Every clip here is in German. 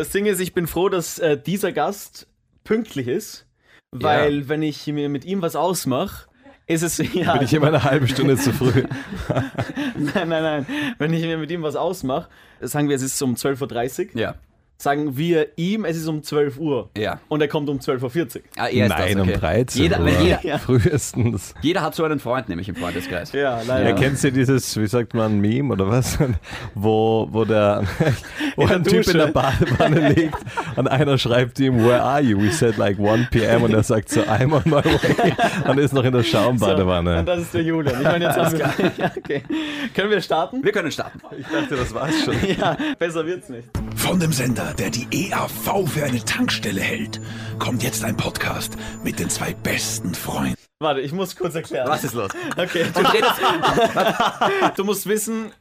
Das Ding ist, ich bin froh, dass äh, dieser Gast pünktlich ist, weil wenn ich mir mit ihm was ausmache, ist es ja. Bin ich immer eine halbe Stunde zu früh. nein, nein, nein. Wenn ich mir mit ihm was ausmache, sagen wir, es ist um 12.30 Uhr, Ja. Sagen wir ihm, es ist um 12 Uhr. Ja. Und er kommt um 12.40 Uhr. Ah, er ist Nein, das, okay. um 13 Jeder, Uhr. jeder, Ja. Frühestens. jeder hat so einen Freund, nämlich im Freundeskreis. Ja, leider. Ja. Kennst du dieses, wie sagt man, Meme oder was? Wo, wo, der, wo ein Typ in der Badewanne liegt und einer schreibt ihm, where are you? We said like 1 p.m. und er sagt so, I'm on my way und ist noch in der So, und Schaumbadewanne. das ist der Julian. Ich meine, jetzt haben wir. ja, okay. Können wir starten? Wir können starten. Ich dachte, das war's schon. Ja, besser wird's nicht. Von dem Sender, der die EAV für eine Tankstelle hält, kommt jetzt ein Podcast mit den zwei besten Freunden. Warte, ich muss kurz erklären. Was ist los? Okay, du, Und redet, du musst wissen,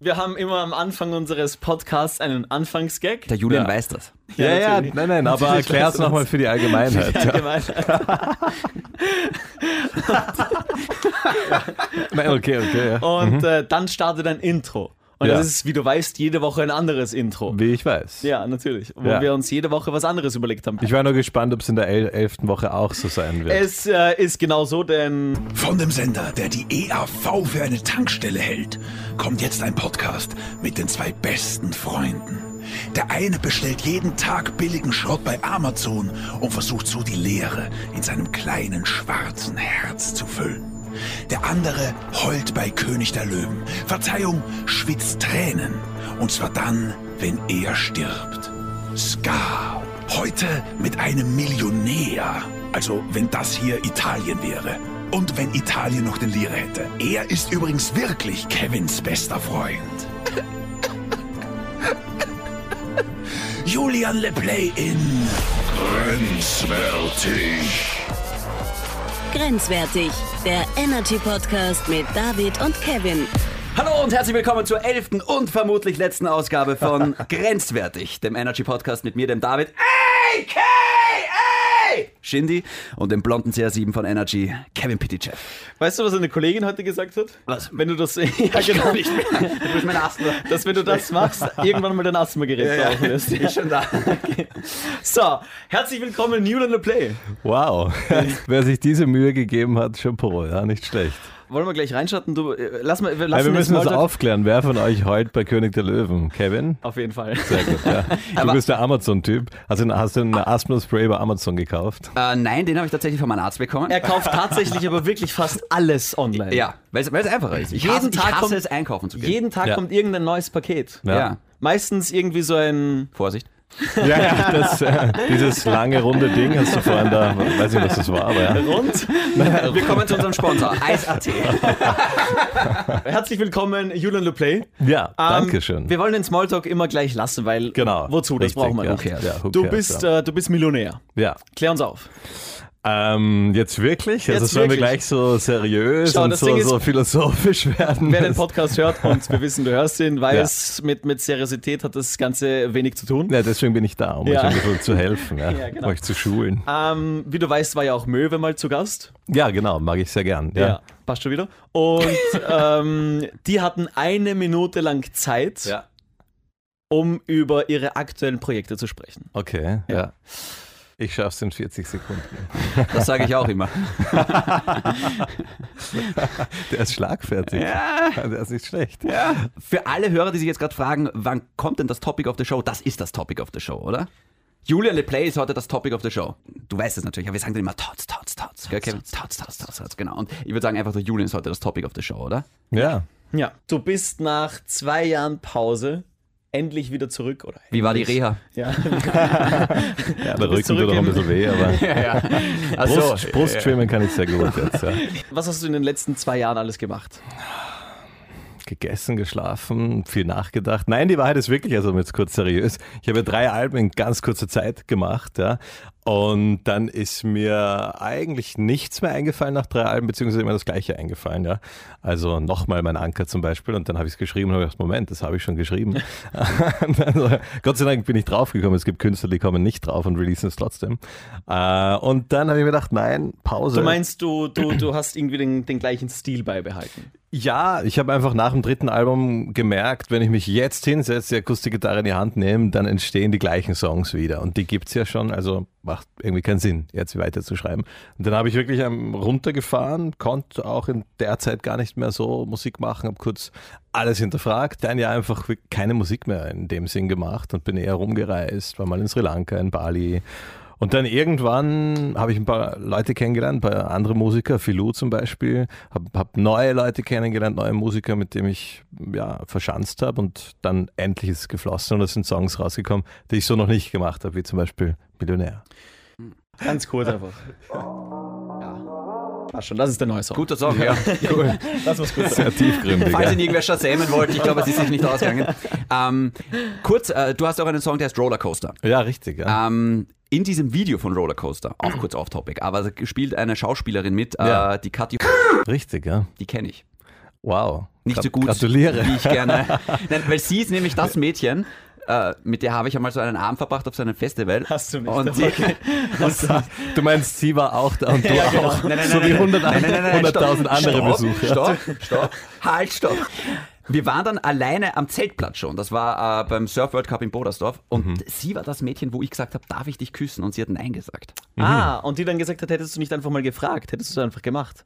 wir haben immer am Anfang unseres Podcasts einen Anfangsgag. der Julian Ja. weiß das. Ja, ja, natürlich. nein, nein, aber weißt du nochmal für die Allgemeinheit. Ja, Ja. gemein. Nein, okay, okay. Ja. Und äh, dann startet ein Intro. Und Ja. das ist, wie du weißt, jede Woche ein anderes Intro. Wie ich weiß. Ja, natürlich. Wo Ja. wir uns jede Woche was anderes überlegt haben. Ich war nur gespannt, ob es in der el elften Woche auch so sein wird. Es äh, ist genau so, denn Von dem Sender, der die EAV für eine Tankstelle hält, kommt jetzt ein Podcast mit den zwei besten Freunden. Der eine bestellt jeden Tag billigen Schrott bei Amazon und versucht so die Leere in seinem kleinen schwarzen Herz zu füllen. Der andere heult bei König der Löwen. Verzeihung, schwitzt Tränen. Und zwar dann, wenn er stirbt. Ska. Heute mit einem Millionär. Also, wenn das hier Italien wäre. Und wenn Italien noch den Lire hätte. Er ist übrigens wirklich Kevins bester Freund. Julian Leplay in Grenzwertig. Grenzwertig, der Energy Podcast mit David und Kevin. Hallo und herzlich willkommen zur elften und vermutlich letzten Ausgabe von Grenzwertig, dem Energy Podcast mit mir, dem David. Ey, Kay, ey! Shindy und dem blonden CR7 von Energy, Kevin Pitychev. weißt du, was eine Kollegin heute gesagt hat? Was? Wenn du das, ja, genau, nicht mehr. Du bist mein Asthma. dass wenn du das machst, irgendwann mal dein Asthmagerät Ja, brauchen wirst. ja. Ist schon da. So, herzlich willkommen in the Play. Wow. Wer sich diese Mühe gegeben hat, Chapeau, ja, nicht schlecht. Wollen wir gleich reinschatten? Du, äh, lass mal, wir Ja, wir müssen das aufklären. Wer von euch heult bei König der Löwen? Kevin? Auf jeden Fall. Sehr gut, ja. Du Aber- bist der Amazon-Typ. Also hast du einen Asthma-Spray bei Amazon gekauft? Äh, nein, den habe ich tatsächlich von meinem Arzt bekommen. Er kauft tatsächlich aber wirklich fast alles online. ja, weil es einfacher ist. Ich Jeden hasse, Tag ich hasse kommt- es, einkaufen zu gehen. Jeden Tag Ja. kommt irgendein neues Paket. Ja. Ja. Meistens irgendwie so ein. Vorsicht. Ja, ja, das, äh, dieses lange runde Ding hast du vorhin da, weiß nicht, was das war, aber ja. Rund. Wir kommen zu unserem Sponsor, Eis.at. Herzlich willkommen, Julian Le Play. Ja, Ähm, danke schön. Wir wollen den Smalltalk immer gleich lassen, weil. Genau. Wozu? Das Richtig, brauchen wir ja. nicht. Ja, Du bist, äh, du bist Millionär. Ja. Klär uns auf. Ähm, jetzt wirklich? Also Jetzt sollen wir wirklich. gleich so seriös Schau, und so, ist- so philosophisch werden? Wer den Podcast hört und wir wissen, du hörst ihn, weiß, Ja. mit, mit Seriosität hat das Ganze wenig zu tun. ja, deswegen bin ich da, um Ja. euch ein bisschen zu helfen, ja, genau. euch zu schulen. Ähm, wie du weißt, war ja auch Möwe mal zu Gast. Ja, genau, mag ich sehr gern. Ja. passt schon wieder. Und ähm, die hatten eine Minute lang Zeit, um über ihre aktuellen Projekte zu sprechen. Okay, ja. Ich schaff's in 40 Sekunden. Das sage ich auch immer. Der ist schlagfertig. Ja. Der ist nicht schlecht. Für alle Hörer, die sich jetzt gerade fragen, wann kommt denn das Topic of the Show? Das ist das Topic of the Show, oder? Julian LePlay ist heute das Topic of the Show. Du weißt es natürlich, aber wir sagen dann immer Tots, Tots, Tots. Tots, Tots, Tots, Tots. Genau. Und ich würde sagen einfach, der Julian ist heute das Topic of the Show, oder? Ja. Ja. Du bist nach zwei Jahren Pause endlich wieder zurück, oder? Wie war die? Reha? Ja. Ja, der Rücken tut zurück auch ein bisschen weh, aber ja. Brust, Brustschwimmen kann ich sehr gut jetzt. Ja. Was hast du in den letzten zwei Jahren alles gemacht? Gegessen, geschlafen, viel nachgedacht. Nein, die Wahrheit ist wirklich, also jetzt kurz seriös, ich habe drei Alben in ganz kurzer Zeit gemacht, ja. Und dann ist mir eigentlich nichts mehr eingefallen nach drei Alben, beziehungsweise immer das Gleiche eingefallen, ja. Also nochmal mein Anker zum Beispiel und dann habe ich es geschrieben und habe gedacht, Moment, das habe ich schon geschrieben. Und dann so, Gott sei Dank bin ich draufgekommen. Es gibt Künstler, die kommen nicht drauf und releasen es trotzdem. Äh, Und dann habe ich mir gedacht, nein, Pause. Du meinst, du, du, du hast irgendwie den, den gleichen Stil beibehalten. Ja, ich habe einfach nach dem dritten Album gemerkt, wenn ich mich jetzt hinsetze, die Akustikgitarre in die Hand nehme, dann entstehen die gleichen Songs wieder. Und die gibt es ja schon, also macht irgendwie keinen Sinn, jetzt weiter zu schreiben. Und dann habe ich wirklich runtergefahren, konnte auch in der Zeit gar nicht mehr so Musik machen, habe kurz alles hinterfragt, ein Jahr einfach keine Musik mehr in dem Sinn gemacht und bin eher rumgereist, war mal in Sri Lanka, in Bali und dann irgendwann habe ich ein paar Leute kennengelernt, ein paar andere Musiker, Filou zum Beispiel, habe hab neue Leute kennengelernt, neue Musiker, mit denen ich ja, verschanzt habe und dann endlich ist es geflossen und es sind Songs rausgekommen, die ich so noch nicht gemacht habe, wie zum Beispiel Millionär. Ganz kurz einfach. Passt schon, das ist der neue Song. Guter Song, ja. cool. Das muss gut Sehr tiefgründig. Falls ihn irgendwer shazamen wollte, ich glaube, es ist sich nicht ausgegangen. Ähm, kurz, äh, du hast auch einen Song, der heißt Rollercoaster. Ja, richtig. Ja. Ähm, in diesem Video von Rollercoaster, auch kurz off-topic, aber da spielt eine Schauspielerin mit, Ja. äh, die Kathi, Richtig, ja. die kenne ich. Wow. Nicht so gut, Gratuliere. wie ich gerne. Nein, weil sie ist nämlich das Mädchen, äh, mit der habe ich einmal so einen Abend verbracht auf so einem Festival. Hast du nicht, Und aber die, okay. Du meinst, sie war auch da und du Ja, genau. auch. Nein, nein, so wie nein, 100 nein, nein, nein, nein, 100.000 stopp, andere stopp, Besucher. Stopp, stopp, halt, stopp. Wir waren dann alleine am Zeltplatz schon. Das war äh, beim Surf World Cup in Bodersdorf. Und Mhm. sie war das Mädchen, wo ich gesagt habe, darf ich dich küssen? Und sie hat Nein gesagt. Ah, und die dann gesagt hat, hättest du nicht einfach mal gefragt, hättest du einfach gemacht.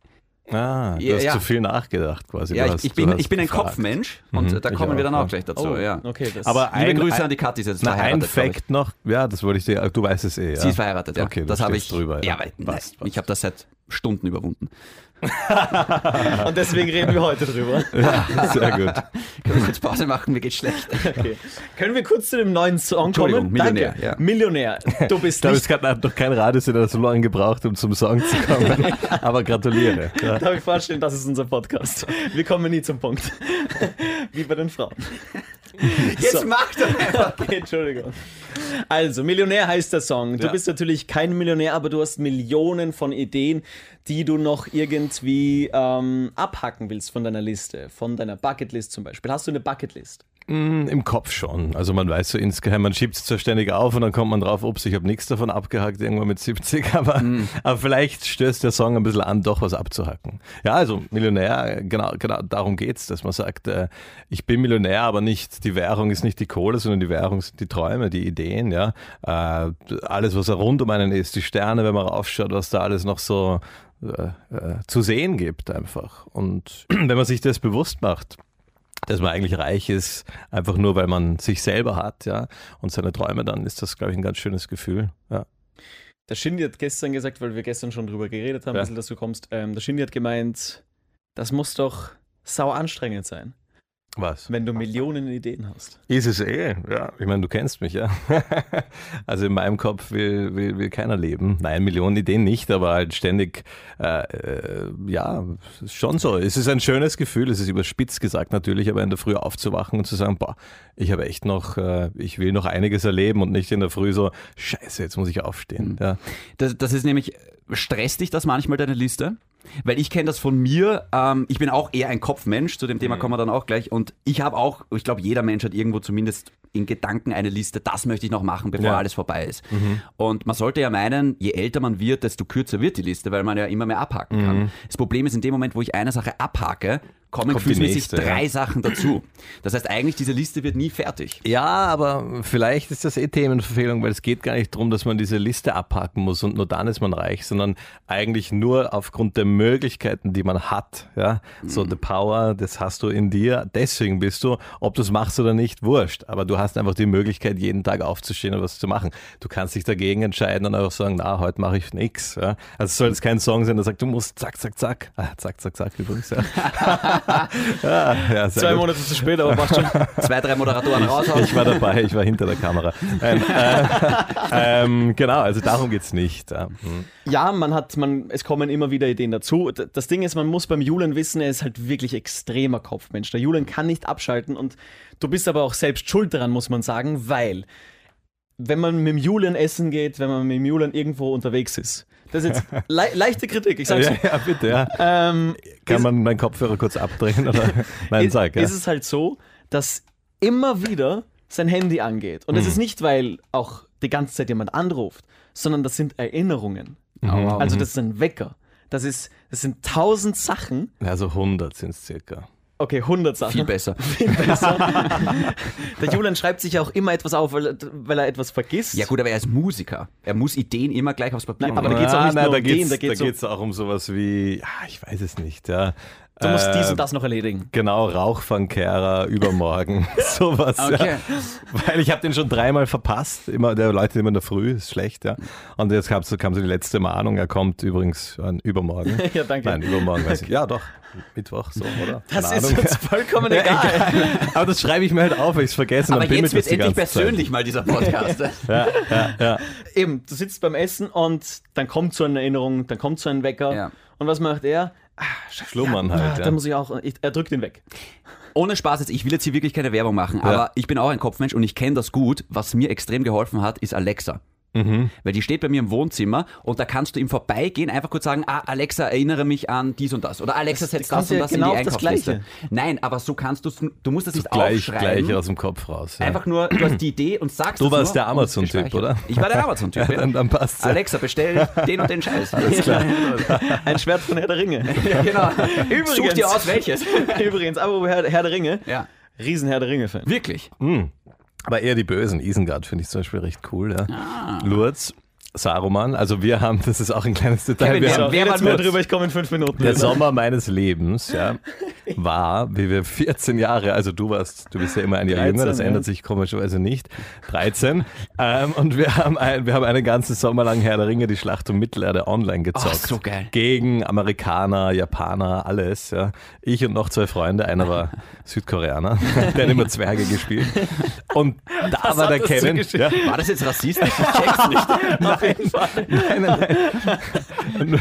Ah, du Ja, hast ja. zu viel nachgedacht quasi. Ja, hast- ich, bin, ich bin ein gefragt. Kopfmensch und äh, da kommen wir auch, dann auch gleich dazu. Oh, ja. okay. Das Aber Liebe ein, Grüße ein, an die Kathi, sie ist Na, ein verheiratet. ich. Fact noch, ja, das wollte ich dir, du weißt es eh. Ja. Sie ist verheiratet, ja. Okay, das habe ich drüber. Ja, weil, passt, nein, ich habe das seit Stunden überwunden. Und deswegen reden wir heute drüber. passt. Sehr gut. Können wir kurz Pause machen? Mir geht's schlecht. Okay. Können wir kurz zu dem neuen Song Entschuldigung, kommen? Millionär, Danke. ja. Millionär. Du bist Ich glaube, nicht es hat noch kein Radiosender so lange gebraucht, um zum Song zu kommen. Aber gratuliere. Ja. Darf ich vorstellen, das ist unser Podcast. Wir kommen nie zum Punkt. Wie bei den Frauen. Jetzt So. mach doch einfach. Okay, Entschuldigung. Also, Millionär heißt der Song. Du Ja. bist natürlich kein Millionär, aber du hast Millionen von Ideen, die du noch irgendwie ähm, abhacken willst von deiner Liste, von deiner Bucketlist zum Beispiel. Hast du eine Bucketlist? Mm, Im Kopf schon. Also man weiß so insgeheim, man schiebt es zwar ständig auf und dann kommt man drauf, ups, ich habe nichts davon abgehackt, irgendwann mit 70, aber, aber vielleicht stößt der Song ein bisschen an, doch was abzuhacken. Ja, also Millionär, genau, genau darum geht's, dass man sagt, äh, ich bin Millionär, aber nicht, die Währung ist nicht die Kohle, sondern die Währung sind die Träume, die Ideen, ja. Äh, alles, was rund um einen ist, die Sterne, wenn man raufschaut, was da alles noch so zu sehen gibt einfach. Und wenn man sich das bewusst macht, dass man eigentlich reich ist, einfach nur weil man sich selber hat, ja, und seine Träume, dann ist das, glaube ich, ein ganz schönes Gefühl. Ja. Der Shindy hat gestern gesagt, weil wir gestern schon drüber geredet haben, Ja. dass du kommst. Ähm, der Shindy hat gemeint, das muss doch sau anstrengend sein, Was? wenn du Millionen Ideen hast. Ist es eh, ja. Ich meine, du kennst mich, ja. also in meinem Kopf will, will, will keiner leben. Nein, Millionen Ideen nicht, aber halt ständig, äh, äh, ja, schon so. Es ist ein schönes Gefühl, es ist überspitzt gesagt natürlich, aber in der Früh aufzuwachen und zu sagen, boah, ich habe echt noch, äh, ich will noch einiges erleben und nicht in der Früh so, scheiße, jetzt muss ich aufstehen. Ja. Das, das ist nämlich, stresst dich das manchmal, deine Liste? Weil ich kenne das von mir, ähm, ich bin auch eher ein Kopfmensch, zu dem Thema kommen wir dann auch gleich. Und ich habe auch, ich glaube, jeder Mensch hat irgendwo zumindest in Gedanken eine Liste, das möchte ich noch machen, bevor Ja. alles vorbei ist. Und man sollte ja meinen, je älter man wird, desto kürzer wird die Liste, weil man ja immer mehr abhaken kann. Das Problem ist, in dem Moment, wo ich eine Sache abhake, kommen gefühlsmäßig drei ja. Sachen dazu. Das heißt eigentlich, diese Liste wird nie fertig. Ja, aber vielleicht ist das eh Themenverfehlung, weil es geht gar nicht darum, dass man diese Liste abhaken muss und nur dann ist man reich, sondern eigentlich nur aufgrund der Möglichkeiten, die man hat. Ja, so the power, das hast du in dir. Deswegen bist du, ob du es machst oder nicht, wurscht. Aber du hast einfach die Möglichkeit, jeden Tag aufzustehen und was zu machen. Du kannst dich dagegen entscheiden und einfach sagen, na, heute mache ich nichts. Ja? Also es soll jetzt kein Song sein, der sagt, du musst zack, zack, zack. Ah, zack, zack, zack übrigens. Ja. ja, ja, Zwei gut. Monate zu spät, aber passt schon. Zwei, drei Moderatoren raushauen. Ich war dabei, ich war hinter der Kamera. Nein, äh, ähm, genau, also darum geht's nicht. Ja. Hm. Ja, man hat, man, es kommen immer wieder Ideen dazu. Das Ding ist, man muss beim Julian wissen, er ist halt wirklich extremer Kopfmensch. Der Julian kann nicht abschalten und du bist aber auch selbst schuld daran, muss man sagen, weil wenn man mit dem Julian essen geht, wenn man mit dem Julian irgendwo unterwegs ist, das ist jetzt le leichte Kritik, ich sag's Ja, dir. ja, bitte, ja. Ähm, Kann ist- man meinen Kopfhörer kurz abdrehen? Oder? Nein, ist, sag. Ja. ist es halt so, dass immer wieder sein Handy angeht. Und es Mhm. ist nicht, weil auch die ganze Zeit jemand anruft, sondern das sind Erinnerungen. Mhm. Also das ist ein Wecker. Das, ist, das sind tausend Sachen. Also 100 sind es circa. Okay, 100 Sachen. Viel besser. Viel besser. Der Julian schreibt sich auch immer etwas auf, weil, er- weil er etwas vergisst. Ja gut, aber er ist Musiker. Er muss Ideen immer gleich aufs Papier Nein, aber bringen. da geht's auch nicht nur da um da da geht's um- geht's auch um sowas wie, ja, ich weiß es nicht, ja. Du musst dies Äh, und das noch erledigen. Genau, Rauchfangkehrer übermorgen. Sowas. Okay. Ja. Weil ich habe den schon dreimal verpasst. Immer, der Leute immer in der Früh, ist schlecht, ja. Und jetzt kam so, kam so die letzte Mahnung, er kommt übrigens an übermorgen. Ja, danke. Nein, übermorgen weiß ich. Ja, doch. Mittwoch, so, oder? Das Keine ist Ahnung. uns vollkommen egal. Aber das schreibe ich mir halt auf, weil ich es vergesse. und Aber jetzt wird endlich ganze Zeit. persönlich mal dieser Podcast. Ja, ja, ja. Eben, du sitzt beim Essen und dann kommt so eine Erinnerung, dann kommt so ein Wecker. Ja. Und was macht er? Ah, Schlummern ah, halt. Da Ja. muss ich auch, ich, er drückt ihn weg. Ohne Spaß jetzt, ich will jetzt hier wirklich keine Werbung machen, aber ich bin auch ein Kopfmensch und ich kenne das gut. Was mir extrem geholfen hat, ist Alexa. Mhm. Weil die steht bei mir im Wohnzimmer und da kannst du im Vorbeigehen einfach kurz sagen, ah, Alexa, erinnere mich an dies und das. Oder Alexa, Das- setz das das, und ja das genau in die das Einkaufsliste. Gleiche. Nein, aber so kannst du du musst das nicht Gleich, aufschreiben. gleich aus dem Kopf raus. Ja. Einfach nur, du hast die Idee und sagst Du es warst nur der Amazon-Typ, oder? Ich war der Amazon-Typ. Ja, dann- dann passt's. Alexa, bestell den und den Scheiß. Alles klar. Ein Schwert von Herr der Ringe. ja, genau. Übrigens. Such dir aus, welches. Übrigens, aber Herr, Herr der Ringe, Ja, riesen Herr der Ringe-Fan. wirklich. Aber eher die Bösen. Isengard finde ich zum Beispiel recht cool. Ja. Ah. Lourdes, Saruman. Also wir haben, das ist auch ein kleines Detail. Kevin, wir wer- haben, wer mal Lutz? drüber, ich komme in fünf Minuten. der wieder. Sommer meines Lebens ja, war, wie wir 14 Jahre, also du warst, du bist ja immer ein Jahr 13, jünger, das ja. ändert sich komischerweise nicht, 13. Ähm, und wir haben, ein, wir haben einen ganzen Sommer lang Herr der Ringe, die Schlacht um Mittelerde online gezockt. Oh, so geil. Gegen Amerikaner, Japaner, alles. Ja. Ich und noch zwei Freunde, einer war Südkoreaner, der hat immer Zwerge gespielt. Und da war der Kevin. Ja, War das jetzt rassistisch? Ich check's nicht. Auf jeden Fall. Nein, nein, nein.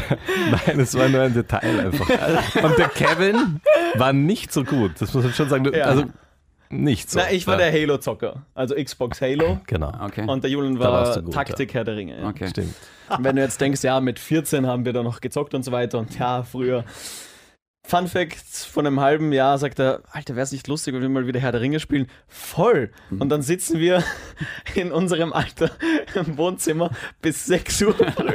Nein, es war nur ein Detail einfach. Und der Kevin war nicht so gut. Das muss man schon sagen. Ja. Also nicht so. Na, ich war ja. der Halo-Zocker. Also Xbox Halo. Genau. Okay. Und der Julian war gut, Taktik Herr der Ringe. okay. Stimmt. Und Wenn du jetzt denkst, ja, mit 14 haben wir da noch gezockt und so weiter und ja, früher. Fun Fact: Von einem halben Jahr sagt er, Alter, wäre es nicht lustig, wenn wir mal wieder Herr der Ringe spielen? Voll! Und dann sitzen wir in unserem Alter im Wohnzimmer bis 6 Uhr früh.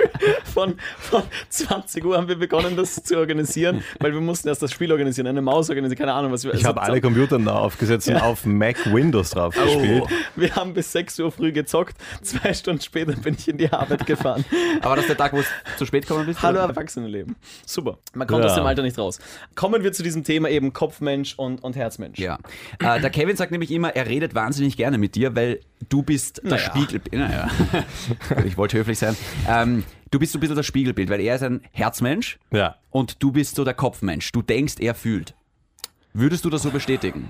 Von, von 20 Uhr haben wir begonnen, das zu organisieren, weil wir mussten erst das Spiel organisieren, eine Maus organisieren, keine Ahnung, was wir Ich habe alle Computer da aufgesetzt und auf Mac Windows drauf gespielt. Oh, wir haben bis 6 Uhr früh gezockt. Zwei Stunden später bin ich in die Arbeit gefahren. Aber das ist der Tag, wo es zu spät gekommen bist? Hallo? Erwachsenenleben. Super. Man kommt Ja. aus dem Alter nicht raus. Kommen wir zu diesem Thema eben Kopfmensch und, und Herzmensch. Ja. Äh, der Kevin sagt nämlich immer, er redet wahnsinnig gerne mit dir, weil du bist das Naja. Spiegelbild. Naja. ich wollte höflich sein. Ähm, du bist so ein bisschen das Spiegelbild, weil er ist ein Herzmensch Ja. und du bist so der Kopfmensch. Du denkst, er fühlt. Würdest du das so bestätigen?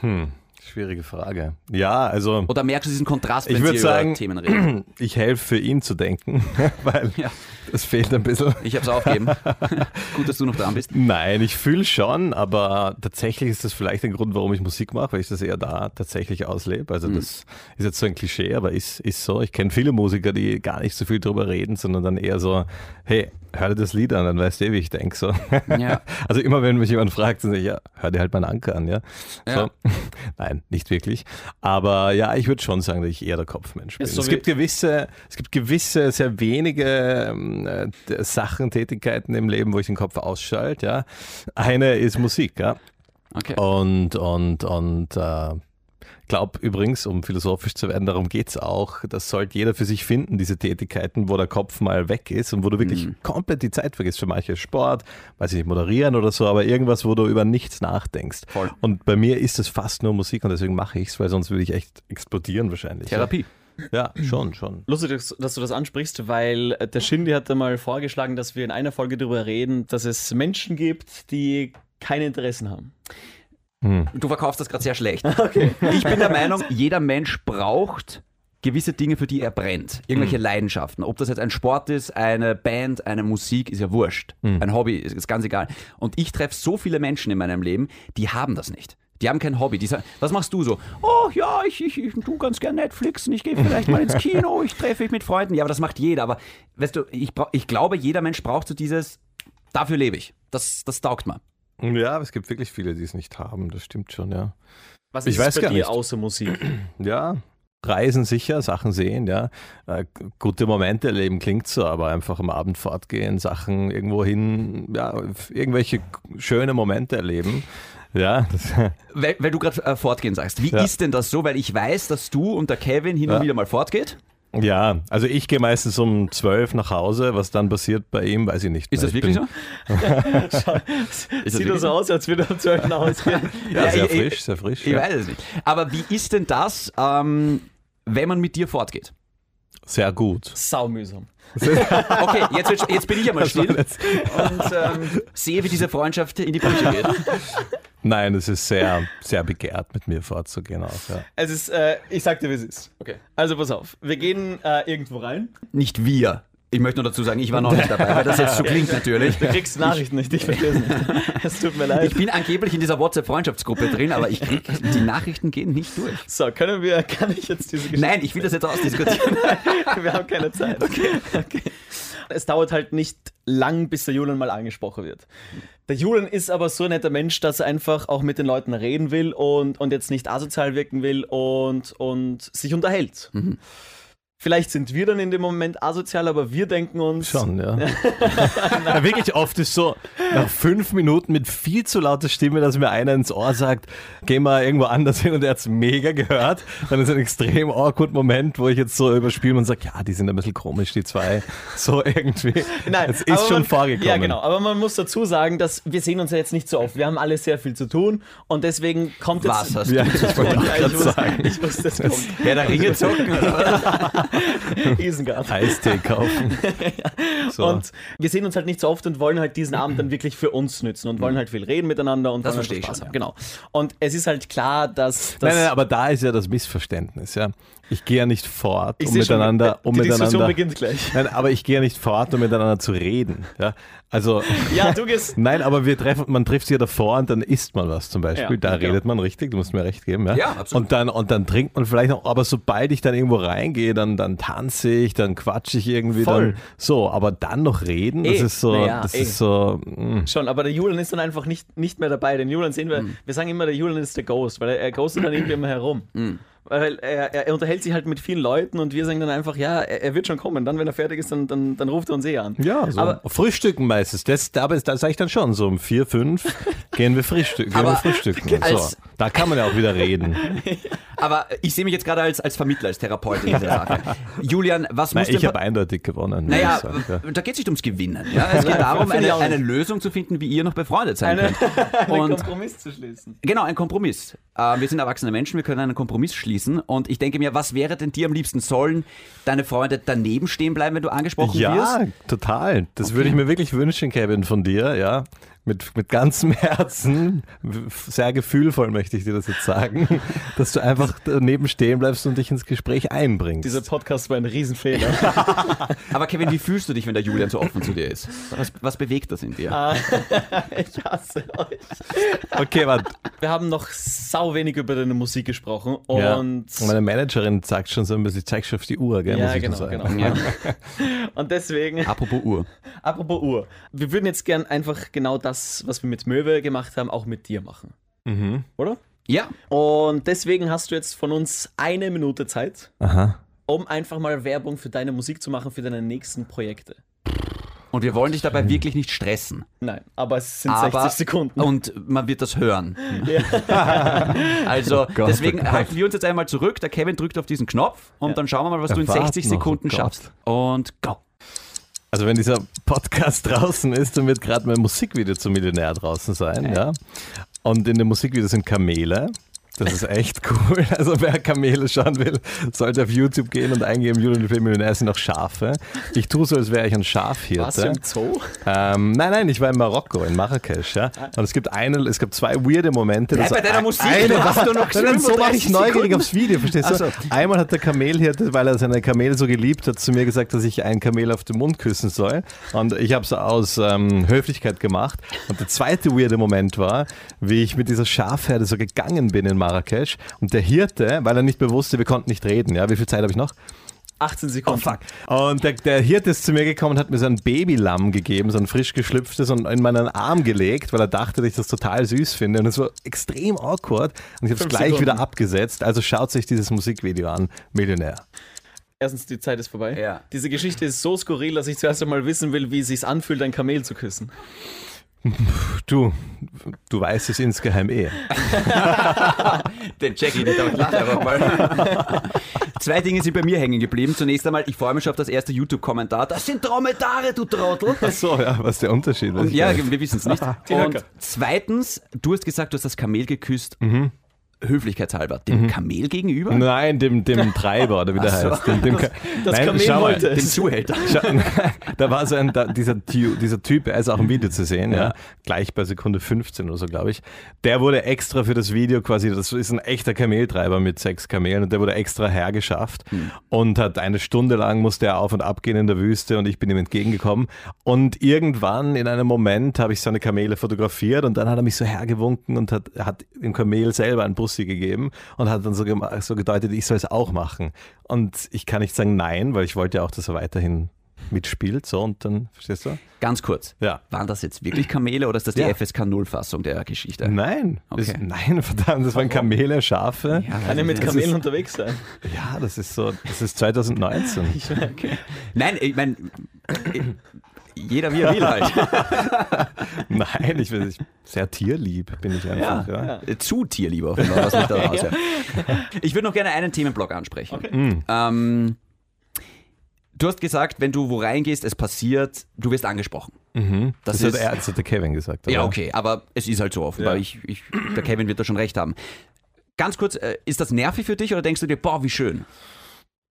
Hm. Schwierige Frage. Ja, also Oder merkst du diesen Kontrast, wenn sie sagen- über Themen reden? ich helfe für ihn zu denken, weil Ja. das fehlt ein bisschen. Ich habe es aufgegeben. Gut, dass du noch dran bist. Nein, ich fühle schon, aber tatsächlich ist das vielleicht ein Grund, warum ich Musik mache, weil ich das eher da tatsächlich auslebe. Also das ist jetzt so ein Klischee, aber ist, ist so. Ich kenne viele Musiker, die gar nicht so viel drüber reden, sondern dann eher so, hey, hör dir das Lied an, dann weißt du, eh, wie ich denke. So. Ja. Also immer wenn mich jemand fragt, dann sage ich, ja, hör dir halt meinen Anker an, ja. Ja. So. Nein, nicht wirklich. Aber ja, ich würde schon sagen, dass ich eher der Kopfmensch bin. So es gibt gewisse, es gibt gewisse, sehr wenige ähm, äh, Sachen, Tätigkeiten im Leben, wo ich den Kopf ausschalte, ja. Eine ist Musik, ja. Okay. Und, und, und äh, glaube übrigens, um philosophisch zu werden, darum geht's auch, das sollte jeder für sich finden, diese Tätigkeiten, wo der Kopf mal weg ist und wo du wirklich komplett die Zeit vergisst. Für manche Sport, weiß ich nicht, moderieren oder so, aber irgendwas, wo du über nichts nachdenkst. Voll. Und bei mir ist es fast nur Musik und deswegen mache ich's, weil sonst würde ich echt explodieren wahrscheinlich. Therapie. Ja, schon, schon. Lustig, dass dass du das ansprichst, weil äh, der Shindy hatte mal vorgeschlagen, dass wir in einer Folge darüber reden, dass es Menschen gibt, die keine Interessen haben. Du verkaufst das gerade sehr schlecht. Ich bin der Meinung, jeder Mensch braucht gewisse Dinge, für die er brennt. Irgendwelche Leidenschaften. Ob das jetzt ein Sport ist, eine Band, eine Musik, ist ja wurscht. Ein Hobby ist, ist ganz egal. Und ich treffe so viele Menschen in meinem Leben, die haben das nicht. Die haben kein Hobby. Die sagen, was machst du so? Oh ja, ich, ich, ich tu ganz gern Netflixen, ich gehe vielleicht mal ins Kino, ich treffe mich mit Freunden. Ja, aber das macht jeder. Aber weißt du, ich, ich glaube, jeder Mensch braucht so dieses, dafür lebe ich. Das, das taugt mir. Ja, aber es gibt wirklich viele, die es nicht haben, das stimmt schon, ja. Was Ich ist es weiß bei gar dir nicht. außer Musik? Ja, reisen sicher, Sachen sehen, ja. Äh, gute Momente erleben klingt so, aber einfach am Abend fortgehen, Sachen irgendwo hin, ja, irgendwelche schöne Momente erleben. Ja, Weil, weil du gerade äh, fortgehen sagst. Wie Ja. ist denn das so? Weil ich weiß, dass du und der Kevin hin und Ja. wieder mal fortgeht. Ja, also ich gehe meistens um zwölf nach Hause. Was dann passiert bei ihm, weiß ich nicht. Ist das Ich wirklich so? Sieht das so aus, als würde er um 12 nach Hause gehen. Ja, Ja, sehr ich- frisch, sehr frisch. Ich ja. weiß es nicht. Aber wie ist denn das, ähm, wenn man mit dir fortgeht? Sehr gut. Saumühsam. Okay, jetzt, jetzt bin ich einmal still und ähm, sehe, wie diese Freundschaft in die Brüche geht. Nein, es ist sehr, sehr begehrt, mit mir fortzugehen auch. Ja. Es ist, äh, ich sag dir, wie es ist. Okay. Also pass auf, wir gehen äh, irgendwo rein. Nicht wir. Ich möchte nur dazu sagen, ich war noch nicht dabei, weil das jetzt so klingt natürlich. Du kriegst Nachrichten nicht, ich verstehe es nicht. Es tut mir leid. Ich bin angeblich in dieser WhatsApp-Freundschaftsgruppe drin, aber ich krieg, die Nachrichten gehen nicht durch. So, können wir, kann ich jetzt diese Geschichte... Nein, ich will das jetzt ausdiskutieren. wir haben keine Zeit. Okay. okay. Es dauert halt nicht lang, bis der Julian mal angesprochen wird. Der Julian ist aber so ein netter Mensch, dass er einfach auch mit den Leuten reden will und, und jetzt nicht asozial wirken will und, und sich unterhält. Vielleicht sind wir dann in dem Moment asozial, aber wir denken uns. Schon, ja. ja. Wirklich oft ist so, nach fünf Minuten mit viel zu lauter Stimme, dass mir einer ins Ohr sagt, geh mal irgendwo anders hin und er hat es mega gehört. Dann ist ein extrem awkward Moment, wo ich jetzt so überspiele und sage, ja, die sind ein bisschen komisch, die zwei. So irgendwie. Nein, es ist schon man, vorgekommen. Ja, genau. Aber man muss dazu sagen, dass wir sehen uns ja jetzt nicht so oft. Wir haben alle sehr viel zu tun und deswegen kommt jetzt. Was hast Ja, du? ich wollte Ja, ich, wusste, sagen. ich wusste, es kommt. Herr der Ringe zocken? oder? Isengard. Eistee kaufen. So. Und wir sehen uns halt nicht so oft und wollen halt diesen Abend dann wirklich für uns nützen und wollen halt viel reden miteinander und Das wollen verstehe halt ich Spaß schon, haben. Genau. Und es ist halt klar, dass. dass Nein, nein, aber da ist ja das Missverständnis, ja. Ich gehe ja nicht fort, ich um sehe schon, miteinander, um die Diskussion miteinander. beginnt gleich. Nein, aber ich gehe ja nicht fort, um miteinander zu reden. Ja? Also, Ja, du gehst. nein, aber wir treffen, man trifft sich ja davor und dann isst man was zum Beispiel. Ja, da genau. redet man richtig, du musst mir recht geben. Ja, Ja, absolut. Und dann, und dann trinkt man vielleicht noch, aber sobald ich dann irgendwo reingehe, dann, dann tanze ich, dann quatsche ich irgendwie. Voll. Dann, so, aber dann noch reden, das Eh, ist so, naja, das eh. ist so, mm. Schon, aber der Julian ist dann einfach nicht, nicht mehr dabei. Den Julian sehen wir, Hm. wir sagen immer, der Julian ist der Ghost, weil er, er ghostet dann irgendwie immer herum. Hm. Weil er, er, er unterhält sich halt mit vielen Leuten und wir sagen dann einfach, ja, er, er wird schon kommen. Dann, wenn er fertig ist, dann, dann, dann ruft er uns eh an. Ja, so Aber- Frühstücken meistens. Das, da, da sage ich dann schon, so um vier, fünf gehen wir, frühstücken, gehen wir Aber frühstücken. So. Da kann man ja auch wieder reden. Aber ich sehe mich jetzt gerade als, als Vermittler, als Therapeut in dieser Sache. Julian, was Nein, muss ich habe eindeutig gewonnen. Naja, sagen, ja. da geht es nicht ums Gewinnen. Ja? Es geht darum, eine, eine Lösung zu finden, wie ihr noch befreundet sein Eine, könnt. einen Und Kompromiss zu schließen. genau, ein Kompromiss. Äh, wir sind erwachsene Menschen, wir können einen Kompromiss schließen. Und ich denke mir, was wäre denn dir am liebsten? Sollen deine Freunde daneben stehen bleiben, wenn du angesprochen Ja, wirst? total. Das würde ich mir wirklich wünschen, Kevin, von dir, ja. Mit, mit ganzem Herzen, sehr gefühlvoll möchte ich dir das jetzt sagen, dass du einfach daneben stehen bleibst und dich ins Gespräch einbringst. Dieser Podcast war ein Riesenfehler. Aber Kevin, wie fühlst du dich, wenn der Julian so offen zu dir ist? Was, was bewegt das in dir? Ah. ich hasse euch. okay, warte. Wir haben noch sau wenig über deine Musik gesprochen Ja. und, Meine Managerin sagt schon so ein bisschen, zeig schon auf die Uhr, gell? Ja, muss ich genau, genau. Ja. und deswegen, Apropos Uhr. apropos Uhr, wir würden jetzt gern einfach genau das, was wir mit Möwe gemacht haben, auch mit dir machen. Mhm. Oder? Ja, Und deswegen hast du jetzt von uns eine Minute Zeit, Aha. um einfach mal Werbung für deine Musik zu machen, für deine nächsten Projekte. und wir wollen dich dabei wirklich nicht stressen. Nein, aber es sind Aber, 60 Sekunden. Und man wird das hören. also Gott, deswegen oh Gott. halten wir uns jetzt einmal zurück. Der Kevin drückt auf diesen Knopf und Ja. dann schauen wir mal, was du in Warte 60 noch, Sekunden oh schaffst. Und go. Also wenn dieser Podcast draußen ist, dann wird gerade mein Musikvideo zum Millionär draußen sein, ja. Und in dem Musikvideo sind Kamele. Das ist echt cool. Also wer Kamele schauen will, sollte auf YouTube gehen und eingeben, Julian Lefebvre Millionär sind auch Schafe. Ich tue so, als wäre ich ein Schafhirte. Du im Zoo? Ähm, nein, nein, ich war in Marokko, in Marrakesch, ja. Und es gibt eine, es gibt zwei weirde Momente. Bleib bei deiner Musik, Eine, du hast doch noch nein, so 35 ich neugierig aufs Video, verstehst du? So. Einmal hat der Kamelhirte, weil er seine Kamele so geliebt hat, zu mir gesagt, dass ich einen Kamel auf den Mund küssen soll. Und ich habe es aus ähm, Höflichkeit gemacht. Und der zweite weirde Moment war, wie ich mit dieser Schafherde so gegangen bin in Marrakesch. Und der Hirte, weil er nicht mehr wusste, wir konnten nicht reden, ja, wie viel Zeit habe ich noch? 18 Sekunden. Oh fuck. Und der, der Hirte ist zu mir gekommen und hat mir so ein Babylamm gegeben, so ein frisch geschlüpftes und in meinen Arm gelegt, weil er dachte, dass ich das total süß finde. Und es war extrem awkward. Und ich habe es gleich Sekunden. wieder abgesetzt. Also schaut sich dieses Musikvideo an. Millionär. Erstens, die Zeit ist vorbei. Ja. Diese Geschichte ist so skurril, dass ich zuerst einmal wissen will, wie es sich anfühlt, ein Kamel zu küssen. Du, du weißt es insgeheim eh. Den check ich nicht, aber ich lache einfach mal. Zwei Dinge sind bei mir hängen geblieben. Zunächst einmal, ich freue mich schon auf das erste YouTube-Kommentar. Das sind Dromedare, du Trottel. Ach so, ja, was ist der Unterschied? Und ja, wir wissen es nicht. Und zweitens, du hast gesagt, du hast das Kamel geküsst. Mhm. Höflichkeitshalber. Dem Kamel gegenüber? Nein, dem, dem Treiber, oder wie der so. heißt. Dem, dem, Das Nein, Kamel schau mal. wollte Dem es. Zuhälter. Schau, da war so ein, da, dieser, dieser Typ, er ist auch im Video zu sehen, ja. Ja. gleich bei Sekunde 15 oder so, glaube ich. Der wurde extra für das Video quasi, das ist ein echter Kameltreiber mit sechs Kamelen und der wurde extra hergeschafft und hat eine Stunde lang musste er auf und ab gehen in der Wüste und ich bin ihm entgegengekommen. Und irgendwann in einem Moment habe ich seine Kamele fotografiert und dann hat er mich so hergewunken und hat, hat dem Kamel selber einen Bussi gegeben und hat dann so, so gedeutet, ich soll es auch machen. Und ich kann nicht sagen nein, weil ich wollte ja auch, dass er weiterhin mitspielt, so und dann, verstehst du? Ganz kurz. Ja. Waren das jetzt wirklich Kamele oder ist das die Ja. FSK 0-Fassung der Geschichte? Nein, Okay. das, nein, verdammt, das waren Kamele, Schafe. Ja, Kann ja mit Kamelen ist- unterwegs sein. Ja, das ist so, das ist 2019. Nein, ich meine, jeder wie er will halt. Nein, ich bin sehr tierlieb, bin ich einfach. Ja, Äh, Zu tierlieber, offenbar, was mich da raushört. Ich würde noch gerne einen Themenblock ansprechen. Mhm. Ähm, du hast gesagt, wenn du wo reingehst, es passiert, du wirst angesprochen. Mhm. Das Das, hat, ist- er, das hat der Kevin gesagt. Ja, oder? okay, aber es ist halt so offenbar. Ja. Ich, ich, der Kevin wird da schon recht haben. Ganz kurz, äh, ist das nervig für dich oder denkst du dir, boah, wie schön?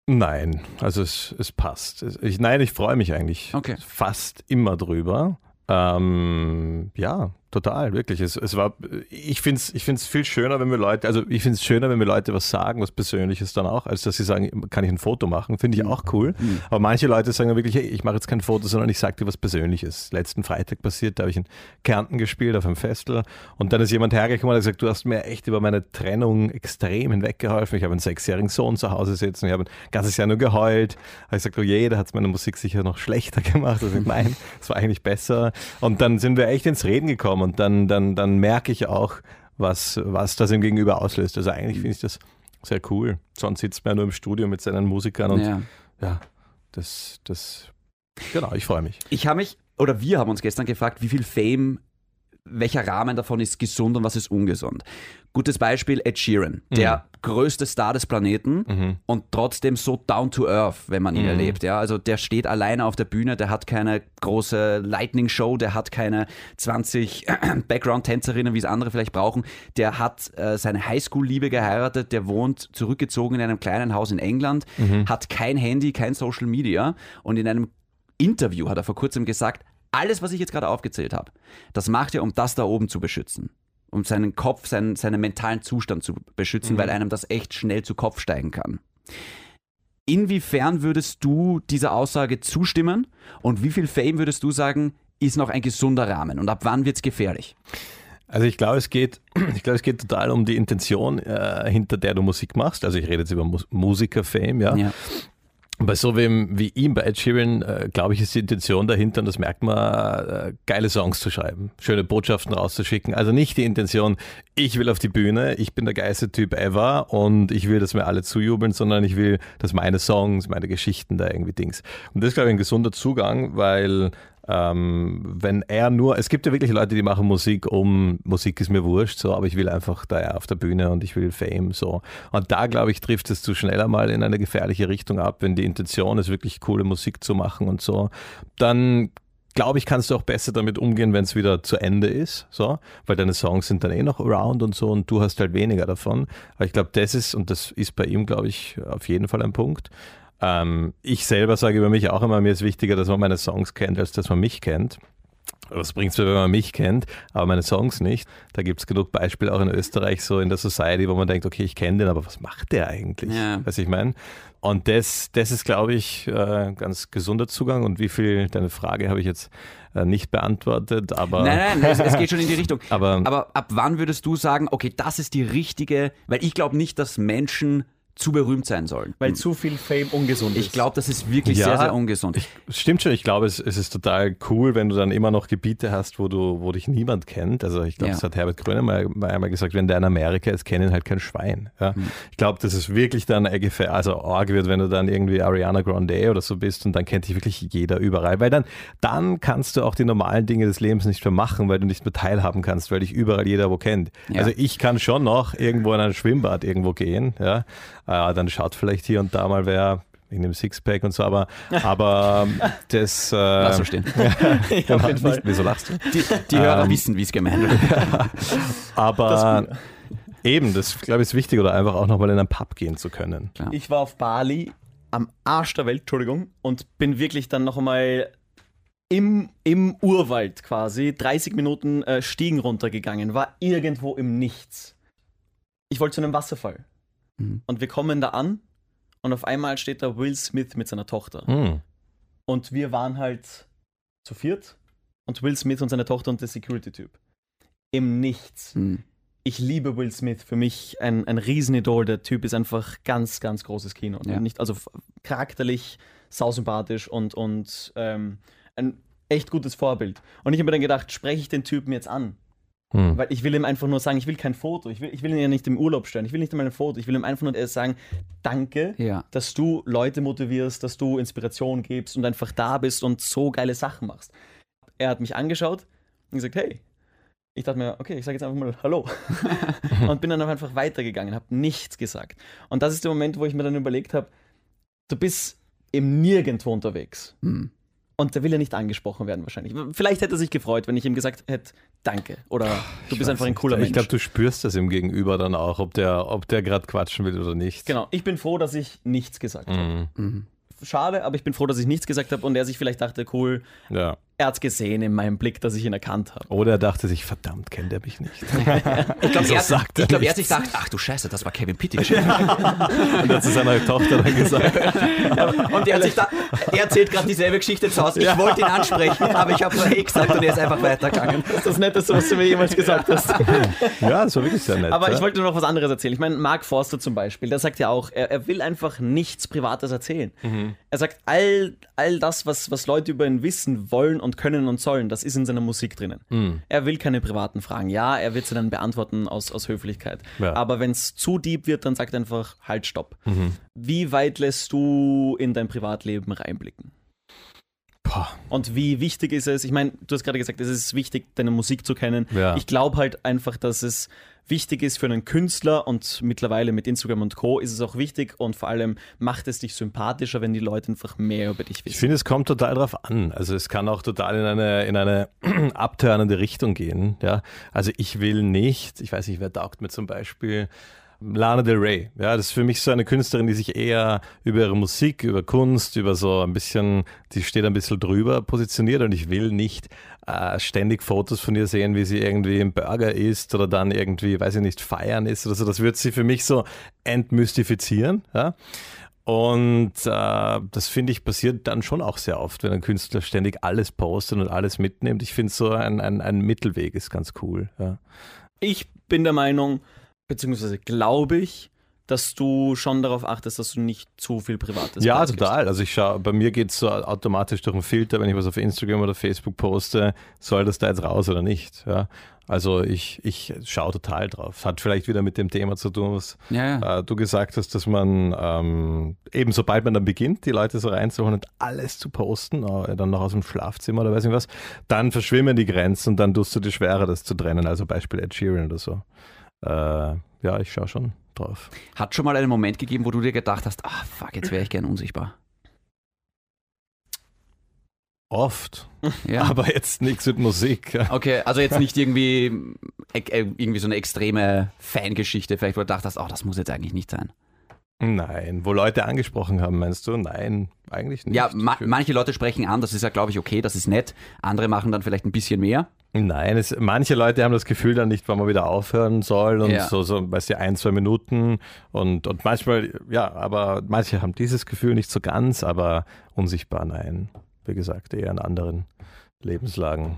Nein, also es, es passt. Ich, nein, ich freue mich eigentlich Okay. fast immer drüber. Ähm, ja, total, wirklich. Es, es war, ich finde es ich find's viel schöner, wenn wir Leute, also ich finde es schöner, wenn wir Leute was sagen, was Persönliches dann auch, als dass sie sagen, kann ich ein Foto machen? Finde ich auch cool. Aber manche Leute sagen dann wirklich, hey, ich mache jetzt kein Foto, sondern ich sage dir was Persönliches. Letzten Freitag passiert, da habe ich in Kärnten gespielt auf einem Festival und dann ist jemand hergekommen und hat gesagt, du hast mir echt über meine Trennung extrem hinweggeholfen. Ich habe einen sechsjährigen Sohn zu Hause sitzen, ich habe ein ganzes Jahr nur geheult. Habe ich gesagt, oh je, da hat es meine Musik sicher noch schlechter gemacht. Also ich nein, es war eigentlich besser. Und dann sind wir echt ins Reden gekommen und dann, dann, dann merke ich auch, was, was das im Gegenüber auslöst. Also eigentlich finde ich das sehr cool. Sonst sitzt man ja nur im Studio mit seinen Musikern und ja, Ja. das, das, genau, ich freue mich. Ich habe mich, oder wir haben uns gestern gefragt, wie viel Fame, welcher Rahmen davon ist gesund und was ist ungesund. Gutes Beispiel Ed Sheeran, der größte Star des Planeten und trotzdem so down to earth, wenn man ihn erlebt. Ja, also der steht alleine auf der Bühne, der hat keine große Lightning Show, der hat keine 20 Background-Tänzerinnen, wie es andere vielleicht brauchen. Der hat äh, seine Highschool-Liebe geheiratet, der wohnt zurückgezogen in einem kleinen Haus in England, hat kein Handy, kein Social Media und in einem Interview hat er vor kurzem gesagt, alles, was ich jetzt gerade aufgezählt habe, das macht er, um das da oben zu beschützen. Um seinen Kopf, seinen, seinen mentalen Zustand zu beschützen, weil einem das echt schnell zu Kopf steigen kann. Inwiefern würdest du dieser Aussage zustimmen und wie viel Fame würdest du sagen, ist noch ein gesunder Rahmen und ab wann wird es gefährlich? Also ich glaube, es geht, ich glaube, es geht total um die Intention, äh, hinter der du Musik machst. Also ich rede jetzt über Mus Musiker-Fame, ja. Ja. Bei so wem wie ihm, bei Ed Sheeran, äh, glaube ich, ist die Intention dahinter, und das merkt man, äh, geile Songs zu schreiben, schöne Botschaften rauszuschicken. Also nicht die Intention, ich will auf die Bühne, ich bin der geilste Typ ever und ich will, dass mir alle zujubeln, sondern ich will, dass meine Songs, meine Geschichten da irgendwie Dings. Und das ist, glaube ich, ein gesunder Zugang, weil ähm, wenn er nur, es gibt ja wirklich Leute, die machen Musik um, Musik ist mir wurscht, so, aber ich will einfach da auf der Bühne und ich will Fame, so. Und da, glaube ich, trifft es zu schneller mal in eine gefährliche Richtung ab, wenn die Intention ist, wirklich coole Musik zu machen und so. Dann glaube ich, kannst du auch besser damit umgehen, wenn es wieder zu Ende ist, so, weil deine Songs sind dann eh noch around und so und du hast halt weniger davon. Aber ich glaube, das ist, und das ist bei ihm, glaube ich, auf jeden Fall ein Punkt. Ähm, ich selber sage über mich auch immer, mir ist wichtiger, dass man meine Songs kennt, als dass man mich kennt. Was bringt es mir, wenn man mich kennt, aber meine Songs nicht? Da gibt es genug Beispiele auch in Österreich, so in der Society, wo man denkt, okay, ich kenne den, aber was macht der eigentlich? Ja. Weiß ich meine? Und das, das ist, glaube ich, äh, ganz gesunder Zugang. Und wie viel, deine Frage habe ich jetzt äh, nicht beantwortet, aber. Nein, nein, es, es geht schon in die Richtung. Aber- aber ab wann würdest du sagen, okay, das ist die richtige, weil ich glaube nicht, dass Menschen zu berühmt sein sollen. Weil zu viel Fame ungesund ist. ich glaube, das ist wirklich Ja. sehr, sehr ungesund. Stimmt schon, ich glaube, es, es ist total cool, wenn du dann immer noch Gebiete hast, wo du, wo dich niemand kennt. Also ich glaube, Ja. das hat Herbert Gröner mal, mal einmal gesagt, wenn der in Amerika ist, kennen ihn halt kein Schwein. Ja. Hm. Ich glaube, dass es wirklich dann also arg wird, wenn du dann irgendwie Ariana Grande oder so bist und dann kennt dich wirklich jeder überall. Weil dann, dann kannst du auch die normalen Dinge des Lebens nicht mehr machen, weil du nicht mehr teilhaben kannst, weil dich überall jeder wo kennt. Ja. Also ich kann schon noch irgendwo in ein Schwimmbad irgendwo gehen, ja. Äh, dann schaut vielleicht hier und da mal wer in dem Sixpack und so, aber, aber das äh, Lass so stehen. ja, auf jeden Fall. nicht, wieso lachst du? Die, die Hörer Ähm, wissen, wie es gemeint wird. Aber eben, das glaube ich ist wichtig oder einfach auch nochmal in einen Pub gehen zu können. Ich war auf Bali am Arsch der Welt, Entschuldigung, und bin wirklich dann noch einmal im, im Urwald quasi 30 Minuten äh, Stiegen runtergegangen, war irgendwo im Nichts. Ich wollte zu einem Wasserfall. Mhm. Und wir kommen da an und auf einmal steht da Will Smith mit seiner Tochter. Hm. Und wir waren halt zu viert und Will Smith und seine Tochter und der Security-Typ. Im Nichts. Hm. Ich liebe Will Smith, für mich ein, ein Riesenidol. Der Typ ist einfach ganz, ganz großes Kino. Ja. Nicht, also charakterlich, sausympathisch und, und ähm, ein echt gutes Vorbild. Und ich habe mir dann gedacht, spreche ich den Typen jetzt an? Hm. Weil ich will ihm einfach nur sagen, ich will kein Foto. Ich will, ich will ihn ja nicht im Urlaub stören. Ich will nicht einmal ein Foto. Ich will ihm einfach nur sagen, danke, Ja. dass du Leute motivierst, dass du Inspiration gibst und einfach da bist und so geile Sachen machst. Er hat mich angeschaut und gesagt, hey. Ich dachte mir, okay, ich sage jetzt einfach mal Hallo. und bin dann auch einfach weitergegangen, habe nichts gesagt. Und das ist der Moment, wo ich mir dann überlegt habe, du bist im Nirgendwo unterwegs. Hm. Und der will ja nicht angesprochen werden wahrscheinlich. Vielleicht hätte er sich gefreut, wenn ich ihm gesagt hätte, danke. Oder du bist einfach ein cooler Mensch. Ich glaube, du spürst das im Gegenüber dann auch, ob der, ob der gerade quatschen will oder nicht. genau, ich bin froh, dass ich nichts gesagt habe. Mhm. Mhm. Schade, aber ich bin froh, dass ich nichts gesagt habe und er sich vielleicht dachte, cool, Ja. Er hat es gesehen in meinem Blick, dass ich ihn erkannt habe. Oder er dachte sich, verdammt, kennt er mich nicht. Ich glaube, er, er ich glaub, er hat sich gedacht, ach du Scheiße, das war Kevin Pitti. Und er hat zu seiner Tochter dann gesagt, Und er, hat sich da, er erzählt gerade dieselbe Geschichte zu Hause. Ich wollte ihn ansprechen, aber ich habe nur hey gesagt und er ist einfach weitergegangen. Das ist das Netteste, was du mir jemals gesagt hast. ja, das war wirklich sehr nett. Aber ja. ich wollte noch was anderes erzählen. Ich meine, Mark Forster zum Beispiel, der sagt ja auch, er, er will einfach nichts Privates erzählen. Er sagt, all, all das, was, was Leute über ihn wissen wollen und können und sollen, das ist in seiner Musik drinnen. Er will keine privaten Fragen. Ja, er wird sie dann beantworten aus, aus Höflichkeit. Ja. Aber wenn es zu deep wird, dann sagt er einfach, halt, stopp. Wie weit lässt du in dein Privatleben reinblicken? Boah. Und wie wichtig ist es? Ich meine, du hast gerade gesagt, es ist wichtig, deine Musik zu kennen. Ja. Ich glaube halt einfach, dass es wichtig ist für einen Künstler und mittlerweile mit Instagram und Co. ist es auch wichtig und vor allem macht es dich sympathischer, wenn die Leute einfach mehr über dich Ich wissen. finde, es kommt total drauf an. Also es kann auch total in eine, in eine abtörnende Richtung gehen. Ja? Also ich will nicht, ich weiß nicht, wer taugt mir zum Beispiel Lana Del Rey. Ja, das ist für mich so eine Künstlerin, die sich eher über ihre Musik, über Kunst, über so ein bisschen, die steht ein bisschen drüber positioniert und ich will nicht äh, ständig Fotos von ihr sehen, wie sie irgendwie im Burger isst oder dann irgendwie, weiß ich nicht, feiern ist oder so. Das wird sie für mich so entmystifizieren. Ja? Und äh, das finde ich passiert dann schon auch sehr oft, wenn ein Künstler ständig alles postet und alles mitnimmt. Ich finde so ein, ein, ein Mittelweg ist ganz cool. Ja. Ich bin der Meinung, beziehungsweise glaube ich, dass du schon darauf achtest, dass du nicht zu viel Privates Ja, total. Also ich schaue, bei mir geht es so automatisch durch einen Filter, wenn ich was auf Instagram oder Facebook poste, soll das da jetzt raus oder nicht. Ja. Also ich, ich schaue total drauf. Hat vielleicht wieder mit dem Thema zu tun, was Ja, ja. äh, du gesagt hast, dass man ähm, eben sobald man dann beginnt, die Leute so reinzuholen und alles zu posten, äh, dann noch aus dem Schlafzimmer oder weiß nicht was, dann verschwimmen die Grenzen und dann tust du dir schwerer, das zu trennen. Also Beispiel Ed Sheeran oder so. Äh, ja, ich schaue schon drauf. Hat schon mal einen Moment gegeben, wo du dir gedacht hast, ah fuck, jetzt wäre ich gern unsichtbar. Oft, Ja. aber jetzt nichts mit Musik. Okay, also jetzt nicht irgendwie, äh, irgendwie so eine extreme Fangeschichte, vielleicht wo du dachtest, oh, das muss jetzt eigentlich nicht sein. Nein, wo Leute angesprochen haben, meinst du? Nein, eigentlich nicht. Ja, ma manche Leute sprechen an, das ist ja, glaube ich, okay, das ist nett. Andere machen dann vielleicht ein bisschen mehr. Nein, es, manche Leute haben das Gefühl dann nicht, wann man wieder aufhören soll und Ja. so, so, weißt du, ein, zwei Minuten und, und manchmal, ja, aber manche haben dieses Gefühl nicht so ganz, aber unsichtbar, nein. Wie gesagt, eher in anderen Lebenslagen.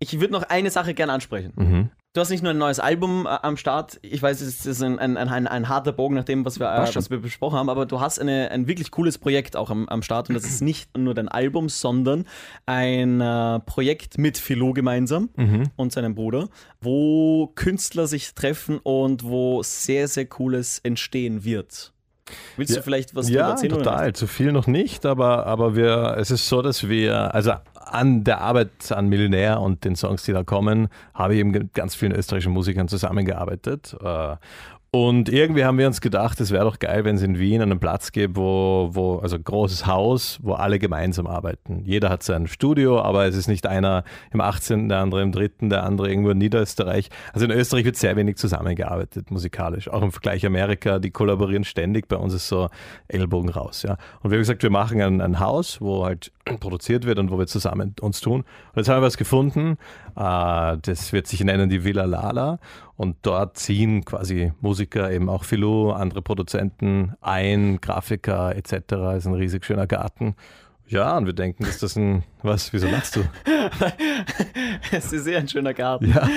Ich würde noch eine Sache gerne ansprechen. Mhm. Du hast nicht nur ein neues Album äh, am Start, ich weiß, es ist ein, ein, ein, ein harter Bogen nach dem, was wir, äh, was wir besprochen haben, aber du hast eine, ein wirklich cooles Projekt auch am, am Start und das ist nicht nur dein Album, sondern ein äh, Projekt mit Philo gemeinsam und seinem Bruder, wo Künstler sich treffen und wo sehr, sehr Cooles entstehen wird. Willst du vielleicht was Ja, erzählen? oder total. Zu viel noch nicht, aber, aber wir, es ist so, dass wir, also an der Arbeit an Millionär und den Songs, die da kommen, habe ich eben mit ganz vielen österreichischen Musikern zusammengearbeitet. Und irgendwie haben wir uns gedacht, es wäre doch geil, wenn es in Wien einen Platz gibt, wo, wo, also ein großes Haus, wo alle gemeinsam arbeiten. Jeder hat sein Studio, aber es ist nicht einer im 18., der andere im 3., der andere irgendwo in Niederösterreich. Also in Österreich wird sehr wenig zusammengearbeitet, musikalisch. Auch im Vergleich Amerika, die kollaborieren ständig. Bei uns ist so Ellbogen raus. Ja. Und wir haben gesagt, wir machen ein, ein Haus, wo halt produziert wird und wo wir zusammen uns tun. Und jetzt haben wir was gefunden. Äh, das wird sich nennen die Villa Lala. Und dort ziehen quasi Musiker, eben auch Philo, andere Produzenten ein, Grafiker etc. ist ein riesig schöner Garten. Ja, und wir denken, dass das ein. Was? Wieso lachst du? Es ist sehr ein schöner Garten. Ja,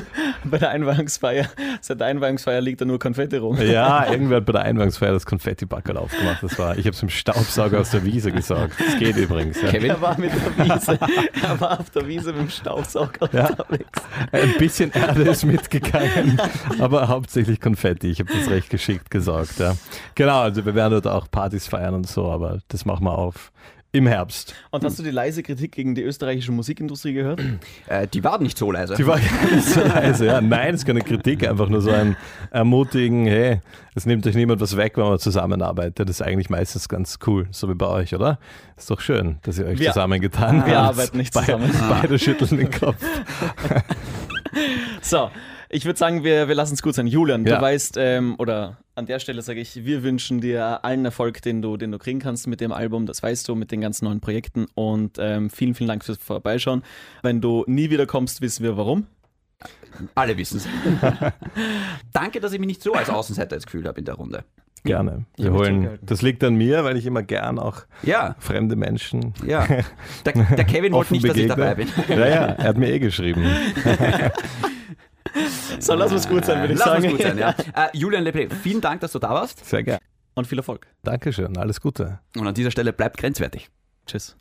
Bei der Einweihungsfeier, seit der Einweihungsfeier liegt da nur Konfetti rum. ja irgendwer hat bei der Einweihungsfeier das Konfetti-Backerl aufgemacht. Das war, ich habe es im Staubsauger aus der Wiese gesaugt. Das geht übrigens. Ja. Er war mit der Wiese, er war auf der Wiese mit dem Staubsauger Ja. unterwegs. Ein bisschen Erde ist mitgegangen, aber hauptsächlich Konfetti. Ich habe das recht geschickt gesaugt. Ja. Genau, also wir werden dort auch Partys feiern und so, aber das machen wir auf im Herbst. Und hast du die leise Kritik gegen die österreichische Musikindustrie gehört? Äh, die war nicht so leise. Die war gar nicht so leise. Ja. Nein, es ist keine Kritik, einfach nur so ein Ermutigen, hey, es nimmt euch niemand was weg, wenn man zusammenarbeitet. Das ist eigentlich meistens ganz cool, so wie bei euch, oder? Ist doch schön, dass ihr euch Wir- zusammengetan wir habt. arbeiten nicht Be- zusammen. Beide schütteln den Kopf. So, ich würde sagen, wir, wir lassen es gut sein. Julian, Ja. du weißt, ähm, oder an der Stelle sage ich, wir wünschen dir allen Erfolg, den du, den du kriegen kannst mit dem Album, das weißt du, mit den ganzen neuen Projekten und ähm, vielen, vielen Dank fürs Vorbeischauen. Wenn du nie wieder kommst, wissen wir warum. Alle wissen es. Danke, dass ich mich nicht so als Außenseiter jetzt gefühlt habe in der Runde. Gerne. Wir holen, das liegt an mir, weil ich immer gern auch Ja, fremde Menschen ja. Der, der Kevin wollte nicht, dass ich begegne. dabei bin. Ja, ja, er hat mir eh geschrieben. So, lass uns gut sein, würde ich Lass sagen. uns gut sein, ja. Äh, Julian Leplay, vielen Dank, dass du da warst. Sehr gerne. Und viel Erfolg. Dankeschön, alles Gute. Und an dieser Stelle bleibt grenzwertig. Tschüss.